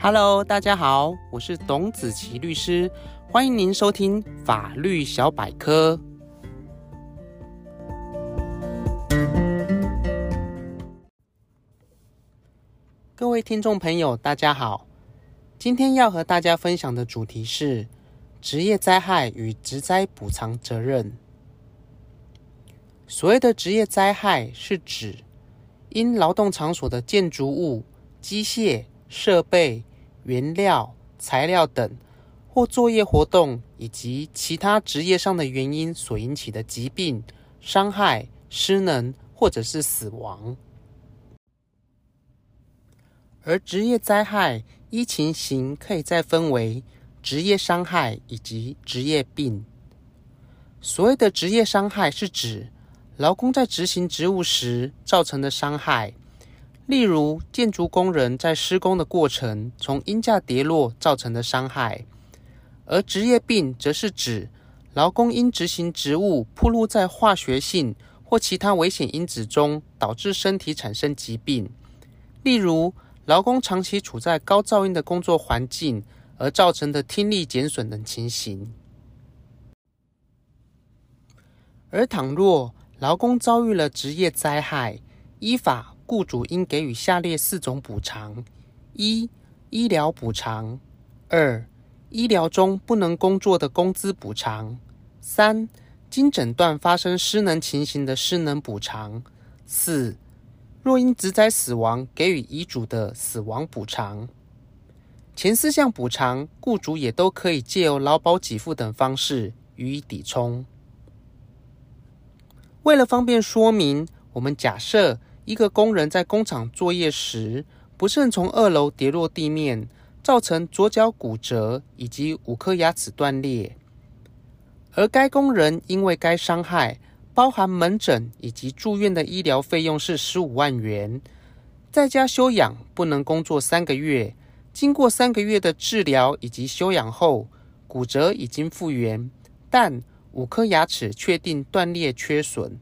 Hello，大家好，我是董子琪律师，欢迎您收听法律小百科。各位听众朋友，大家好，今天要和大家分享的主题是职业灾害与职灾补偿责任。所谓的职业灾害，是指因劳动场所的建筑物、机械、设备、原料、材料等，或作业活动以及其他职业上的原因所引起的疾病、伤害、失能或者是死亡。而职业灾害依情形可以再分为职业伤害以及职业病。所谓的职业伤害是指劳工在执行职务时造成的伤害。例如，建筑工人在施工的过程从鹰架跌落造成的伤害；而职业病则是指劳工因执行职务暴露在化学性或其他危险因子中，导致身体产生疾病。例如，劳工长期处在高噪音的工作环境而造成的听力减损等情形。而倘若劳工遭遇了职业灾害，依法。雇主应给予下列四种补偿：一、医疗补偿；二、医疗中不能工作的工资补偿；三、经诊断发生失能情形的失能补偿；四、若因职灾死亡给予遗嘱的死亡补偿。前四项补偿，雇主也都可以借由劳保给付等方式予以抵充。为了方便说明，我们假设。一个工人在工厂作业时，不慎从二楼跌落地面，造成左脚骨折以及五颗牙齿断裂。而该工人因为该伤害包含门诊以及住院的医疗费用是十五万元，在家休养不能工作三个月。经过三个月的治疗以及休养后，骨折已经复原，但五颗牙齿确定断裂缺损。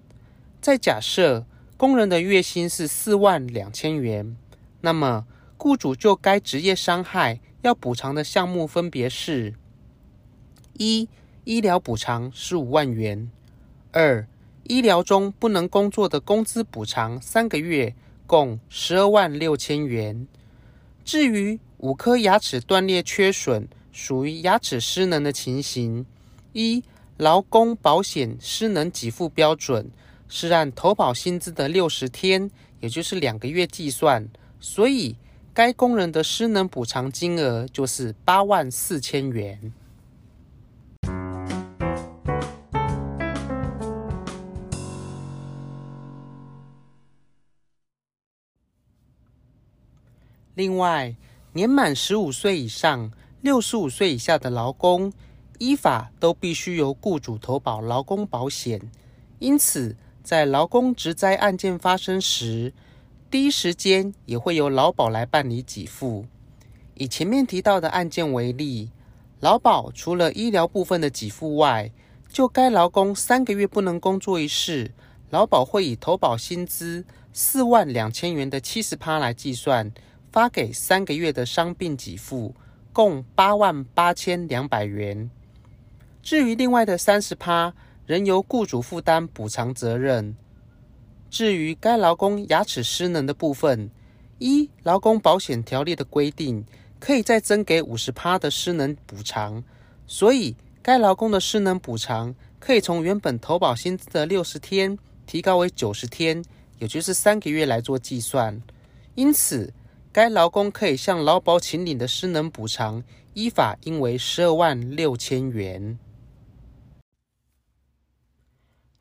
再假设。工人的月薪是四万两千元，那么雇主就该职业伤害要补偿的项目分别是：一、医疗补偿十五万元；二、医疗中不能工作的工资补偿三个月，共十二万六千元。至于五颗牙齿断裂缺损，属于牙齿失能的情形，一劳工保险失能给付标准。是按投保薪资的六十天，也就是两个月计算，所以该工人的失能补偿金额就是八万四千元。另外，年满十五岁以上、六十五岁以下的劳工，依法都必须由雇主投保劳工保险，因此，在劳工职灾案件发生时，第一时间也会由劳保来办理给付。以前面提到的案件为例，劳保除了医疗部分的给付外，就该劳工三个月不能工作一事，劳保会以投保薪资四万两千元的七十趴来计算，发给三个月的伤病给付，共八万八千两百元。至于另外的三十趴，仍由雇主负担补偿责任。至于该劳工牙齿失能的部分，依劳工保险条例的规定，可以再增给五十趴的失能补偿。所以，该劳工的失能补偿可以从原本投保薪资的六十天提高为九十天，也就是三个月来做计算。因此，该劳工可以向劳保请领的失能补偿，依法应为十二万六千元。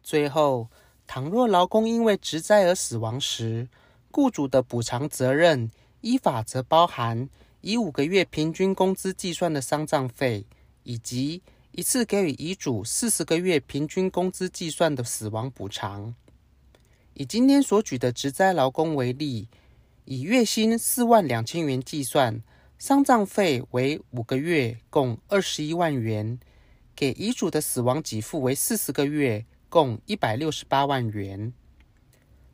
最后，倘若劳工因为职灾而死亡时，雇主的补偿责任依法则包含以五个月平均工资计算的丧葬费，以及一次给予遗嘱四十个月平均工资计算的死亡补偿。以今天所举的职灾劳工为例，以月薪四万两千元计算，丧葬费为五个月，共二十一万元，给遗嘱的死亡给付为四十个月。共一百六十八万元，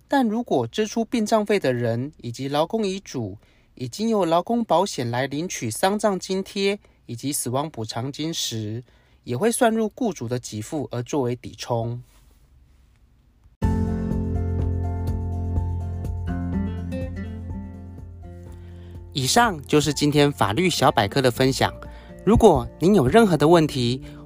但如果支出殡葬费的人以及劳工遗嘱已经由劳工保险来领取丧葬津贴以及死亡补偿金时，也会算入雇主的给付而作为抵充。以上就是今天法律小百科的分享。如果您有任何的问题，